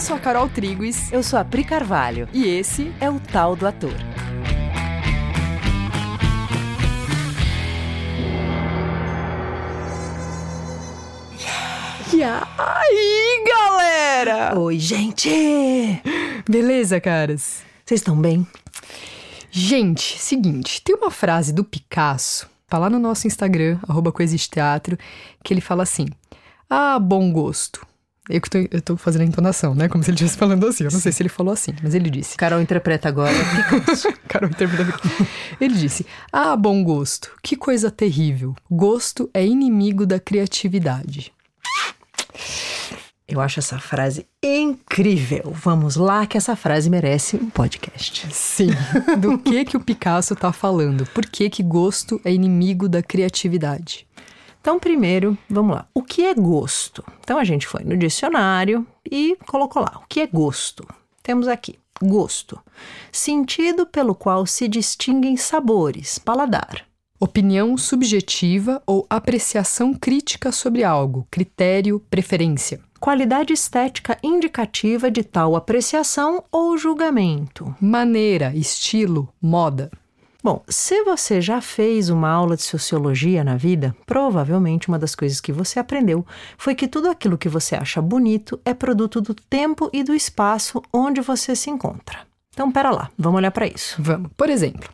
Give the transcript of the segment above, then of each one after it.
Eu sou a Carol Triguis. Eu sou a Pri Carvalho. E esse é o Tal do Ator. E aí, galera? Oi, gente! Beleza, caras? Vocês estão bem? Gente, seguinte, tem uma frase do Picasso, tá lá no nosso Instagram, arroba Teatro, que ele fala assim: Ah, bom gosto. Eu, tô, eu tô fazendo a entonação, né? Como se ele estivesse falando assim. Eu não sei se ele falou assim, mas ele disse. Carol interpreta agora Picasso. Carol interpreta Ele disse: Ah, bom gosto. Que coisa terrível. Gosto é inimigo da criatividade. Eu acho essa frase incrível. Vamos lá, que essa frase merece um podcast. Sim. Do que que o Picasso tá falando? Por que que gosto é inimigo da criatividade? Então, primeiro, vamos lá. O que é gosto? Então, a gente foi no dicionário e colocou lá. O que é gosto? Temos aqui gosto, sentido pelo qual se distinguem sabores, paladar. Opinião subjetiva ou apreciação crítica sobre algo, critério, preferência. Qualidade estética indicativa de tal apreciação ou julgamento. Maneira, estilo, moda. Bom, se você já fez uma aula de sociologia na vida, provavelmente uma das coisas que você aprendeu foi que tudo aquilo que você acha bonito é produto do tempo e do espaço onde você se encontra. Então, pera lá, vamos olhar para isso. Vamos. Por exemplo,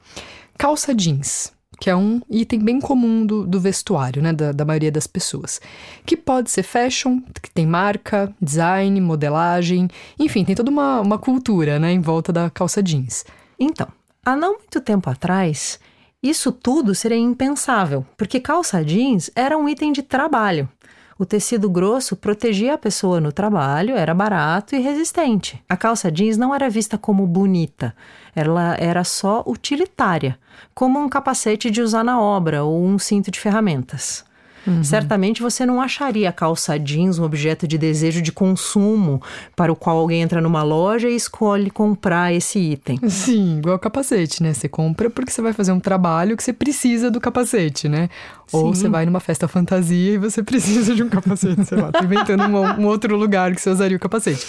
calça jeans, que é um item bem comum do, do vestuário, né, da, da maioria das pessoas, que pode ser fashion, que tem marca, design, modelagem, enfim, tem toda uma, uma cultura, né, em volta da calça jeans. Então, Há não muito tempo atrás, isso tudo seria impensável, porque calça jeans era um item de trabalho. O tecido grosso protegia a pessoa no trabalho, era barato e resistente. A calça jeans não era vista como bonita, ela era só utilitária, como um capacete de usar na obra ou um cinto de ferramentas. Uhum. Certamente você não acharia a calça jeans um objeto de desejo de consumo para o qual alguém entra numa loja e escolhe comprar esse item. Sim, igual capacete, né? Você compra porque você vai fazer um trabalho que você precisa do capacete, né? Sim. Ou você vai numa festa fantasia e você precisa de um capacete, sei lá, tô inventando um, um outro lugar que você usaria o capacete,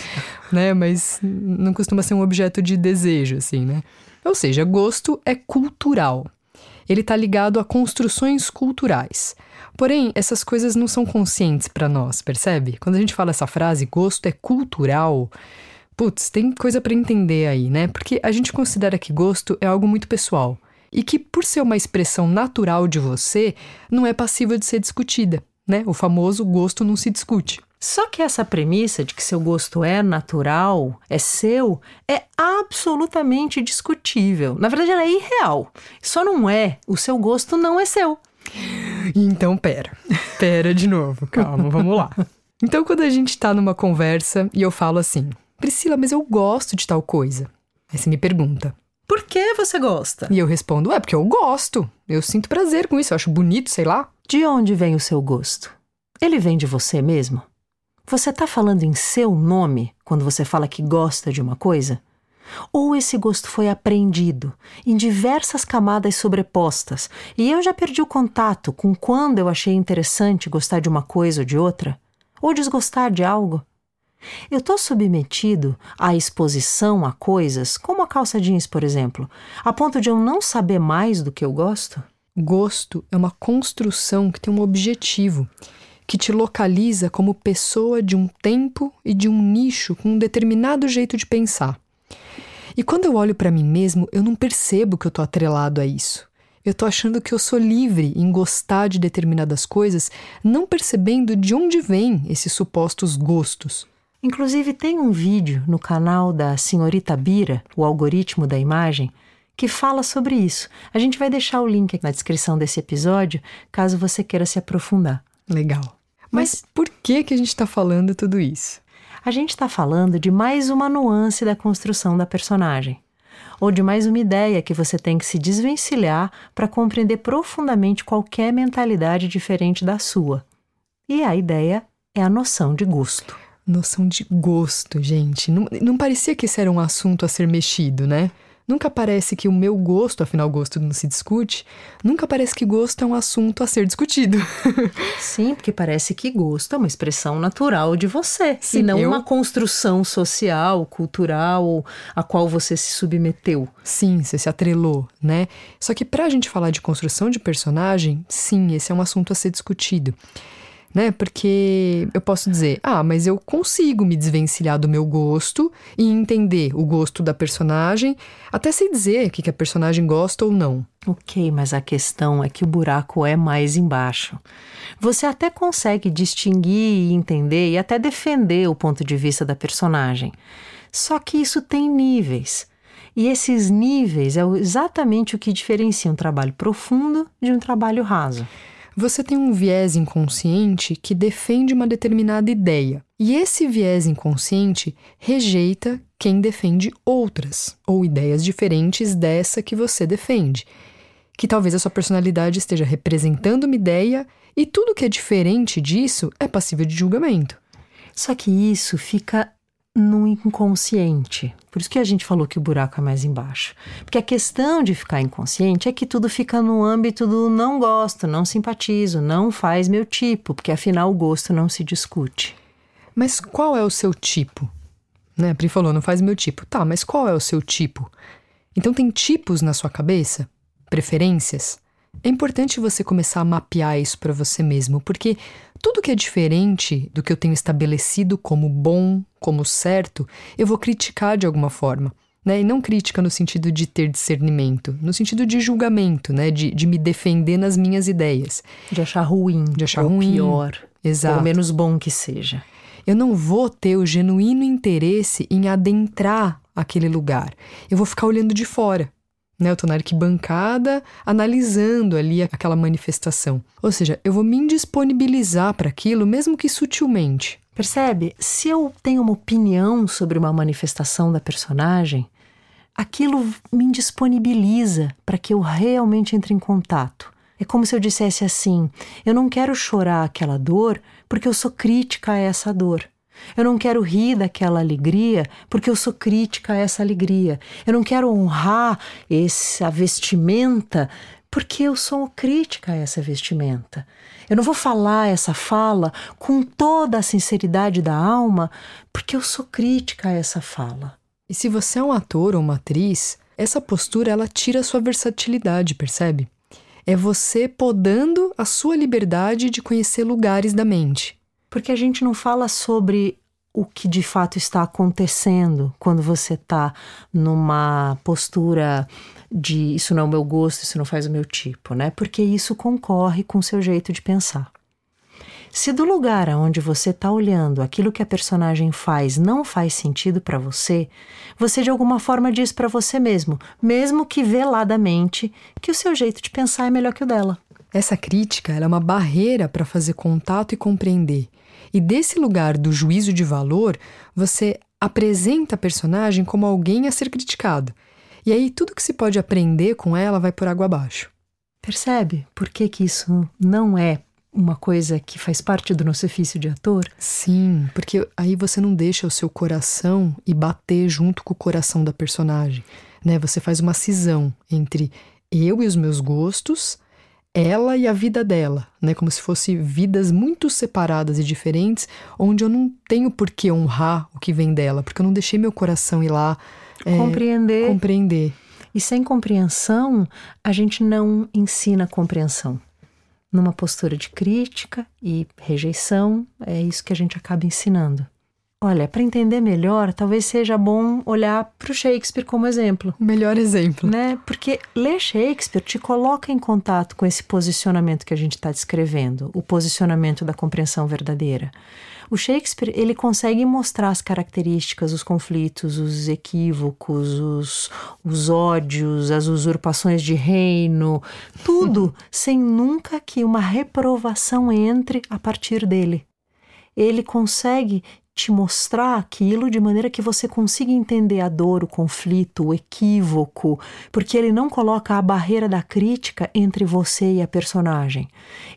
né? Mas não costuma ser um objeto de desejo, assim, né? Ou seja, gosto é cultural. Ele está ligado a construções culturais. Porém, essas coisas não são conscientes para nós, percebe? Quando a gente fala essa frase, gosto é cultural, putz, tem coisa para entender aí, né? Porque a gente considera que gosto é algo muito pessoal e que, por ser uma expressão natural de você, não é passível de ser discutida, né? O famoso gosto não se discute. Só que essa premissa de que seu gosto é natural, é seu, é absolutamente discutível. Na verdade, ela é irreal. Só não é, o seu gosto não é seu. Então, pera. Pera de novo. Calma, vamos lá. Então, quando a gente tá numa conversa e eu falo assim, Priscila, mas eu gosto de tal coisa. Aí você me pergunta, por que você gosta? E eu respondo, é porque eu gosto. Eu sinto prazer com isso, eu acho bonito, sei lá. De onde vem o seu gosto? Ele vem de você mesmo? Você tá falando em seu nome quando você fala que gosta de uma coisa? Ou esse gosto foi aprendido em diversas camadas sobrepostas e eu já perdi o contato com quando eu achei interessante gostar de uma coisa ou de outra? Ou desgostar de algo? Eu estou submetido à exposição a coisas, como a calça jeans, por exemplo, a ponto de eu não saber mais do que eu gosto? Gosto é uma construção que tem um objetivo, que te localiza como pessoa de um tempo e de um nicho com um determinado jeito de pensar. E quando eu olho para mim mesmo, eu não percebo que eu tô atrelado a isso. Eu tô achando que eu sou livre em gostar de determinadas coisas, não percebendo de onde vêm esses supostos gostos. Inclusive, tem um vídeo no canal da Senhorita Bira, o algoritmo da imagem, que fala sobre isso. A gente vai deixar o link na descrição desse episódio, caso você queira se aprofundar. Legal. Mas, Mas por que, que a gente está falando tudo isso? A gente está falando de mais uma nuance da construção da personagem, ou de mais uma ideia que você tem que se desvencilhar para compreender profundamente qualquer mentalidade diferente da sua. E a ideia é a noção de gosto. Noção de gosto, gente. Não, não parecia que esse era um assunto a ser mexido, né? Nunca parece que o meu gosto, afinal, gosto não se discute, nunca parece que gosto é um assunto a ser discutido. Sim, porque parece que gosto é uma expressão natural de você, Sim, e não eu... uma construção social, cultural, a qual você se submeteu. Sim, você se atrelou, né? Só que para a gente falar de construção de personagem, sim, esse é um assunto a ser discutido né? Porque eu posso dizer, ah, mas eu consigo me desvencilhar do meu gosto e entender o gosto da personagem, até sei dizer o que, que a personagem gosta ou não. Ok, mas a questão é que o buraco é mais embaixo. Você até consegue distinguir e entender e até defender o ponto de vista da personagem. Só que isso tem níveis. E esses níveis é exatamente o que diferencia um trabalho profundo de um trabalho raso. Você tem um viés inconsciente que defende uma determinada ideia, e esse viés inconsciente rejeita quem defende outras ou ideias diferentes dessa que você defende. Que talvez a sua personalidade esteja representando uma ideia e tudo que é diferente disso é passível de julgamento. Só que isso fica no inconsciente. Por isso que a gente falou que o buraco é mais embaixo. Porque a questão de ficar inconsciente é que tudo fica no âmbito do não gosto, não simpatizo, não faz meu tipo, porque afinal o gosto não se discute. Mas qual é o seu tipo? Né? A Pri falou, não faz meu tipo. Tá, mas qual é o seu tipo? Então tem tipos na sua cabeça? Preferências? É importante você começar a mapear isso para você mesmo, porque tudo que é diferente do que eu tenho estabelecido como bom, como certo, eu vou criticar de alguma forma. Né? E não crítica no sentido de ter discernimento, no sentido de julgamento, né? de, de me defender nas minhas ideias. De achar ruim. De achar ou ruim. pior. Exato. Ou menos bom que seja. Eu não vou ter o genuíno interesse em adentrar aquele lugar. Eu vou ficar olhando de fora. Né? Eu estou na arquibancada analisando ali aquela manifestação. Ou seja, eu vou me indisponibilizar para aquilo, mesmo que sutilmente. Percebe? Se eu tenho uma opinião sobre uma manifestação da personagem, aquilo me indisponibiliza para que eu realmente entre em contato. É como se eu dissesse assim: eu não quero chorar aquela dor porque eu sou crítica a essa dor. Eu não quero rir daquela alegria porque eu sou crítica a essa alegria. Eu não quero honrar essa vestimenta porque eu sou crítica a essa vestimenta. Eu não vou falar essa fala com toda a sinceridade da alma porque eu sou crítica a essa fala. E se você é um ator ou uma atriz, essa postura ela tira a sua versatilidade, percebe? É você podando a sua liberdade de conhecer lugares da mente porque a gente não fala sobre o que de fato está acontecendo quando você está numa postura de isso não é o meu gosto, isso não faz o meu tipo, né? Porque isso concorre com o seu jeito de pensar. Se do lugar aonde você está olhando aquilo que a personagem faz não faz sentido para você, você de alguma forma diz para você mesmo, mesmo que veladamente, que o seu jeito de pensar é melhor que o dela. Essa crítica é uma barreira para fazer contato e compreender. E desse lugar do juízo de valor, você apresenta a personagem como alguém a ser criticado. E aí tudo que se pode aprender com ela vai por água abaixo. Percebe por que, que isso não é uma coisa que faz parte do nosso ofício de ator? Sim, porque aí você não deixa o seu coração e bater junto com o coração da personagem, né? Você faz uma cisão entre eu e os meus gostos ela e a vida dela, né? Como se fossem vidas muito separadas e diferentes, onde eu não tenho por que honrar o que vem dela, porque eu não deixei meu coração ir lá é, compreender. compreender. E sem compreensão, a gente não ensina compreensão. Numa postura de crítica e rejeição, é isso que a gente acaba ensinando. Olha, para entender melhor, talvez seja bom olhar para o Shakespeare como exemplo. O melhor exemplo. Né? Porque ler Shakespeare te coloca em contato com esse posicionamento que a gente está descrevendo, o posicionamento da compreensão verdadeira. O Shakespeare ele consegue mostrar as características, os conflitos, os equívocos, os, os ódios, as usurpações de reino, tudo sem nunca que uma reprovação entre a partir dele. Ele consegue te mostrar aquilo de maneira que você consiga entender a dor, o conflito, o equívoco, porque ele não coloca a barreira da crítica entre você e a personagem.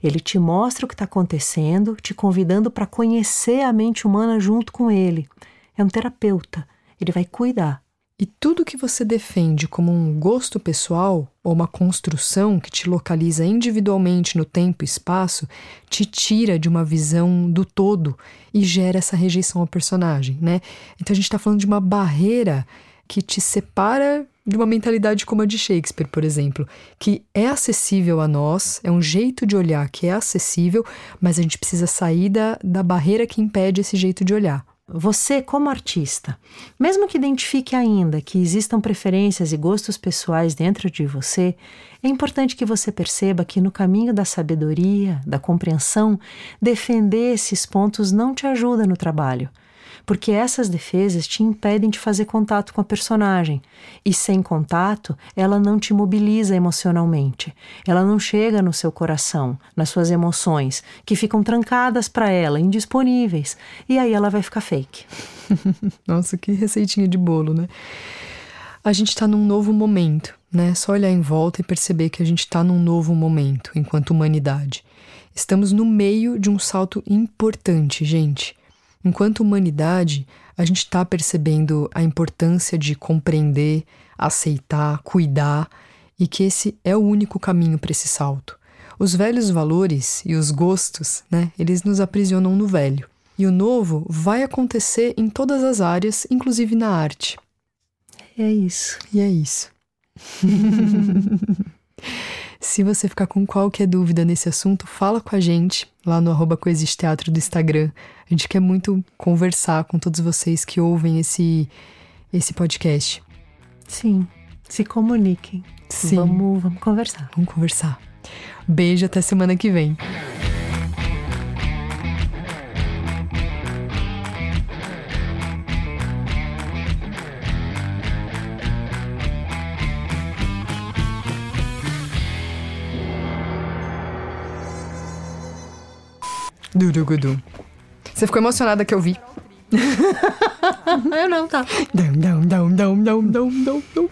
Ele te mostra o que está acontecendo, te convidando para conhecer a mente humana junto com ele. É um terapeuta, ele vai cuidar. E tudo que você defende como um gosto pessoal ou uma construção que te localiza individualmente no tempo e espaço te tira de uma visão do todo e gera essa rejeição ao personagem, né? Então a gente está falando de uma barreira que te separa de uma mentalidade como a de Shakespeare, por exemplo, que é acessível a nós, é um jeito de olhar que é acessível, mas a gente precisa sair da, da barreira que impede esse jeito de olhar. Você, como artista, mesmo que identifique ainda que existam preferências e gostos pessoais dentro de você, é importante que você perceba que no caminho da sabedoria, da compreensão, defender esses pontos não te ajuda no trabalho porque essas defesas te impedem de fazer contato com a personagem. E sem contato, ela não te mobiliza emocionalmente. Ela não chega no seu coração, nas suas emoções, que ficam trancadas para ela, indisponíveis. E aí ela vai ficar fake. Nossa, que receitinha de bolo, né? A gente está num novo momento, né? Só olhar em volta e perceber que a gente está num novo momento enquanto humanidade. Estamos no meio de um salto importante, gente. Enquanto humanidade, a gente está percebendo a importância de compreender, aceitar, cuidar e que esse é o único caminho para esse salto. Os velhos valores e os gostos, né, eles nos aprisionam no velho. E o novo vai acontecer em todas as áreas, inclusive na arte. É isso. E é isso. Se você ficar com qualquer dúvida nesse assunto, fala com a gente lá no arroba Teatro do Instagram. A gente quer muito conversar com todos vocês que ouvem esse, esse podcast. Sim, se comuniquem. Sim. Vamos, vamos conversar. Vamos conversar. Beijo, até semana que vem. Durugudu. Você ficou emocionada que eu vi? eu não, tá. Dum, dum, dum, dum, dum, dum, dum, dum.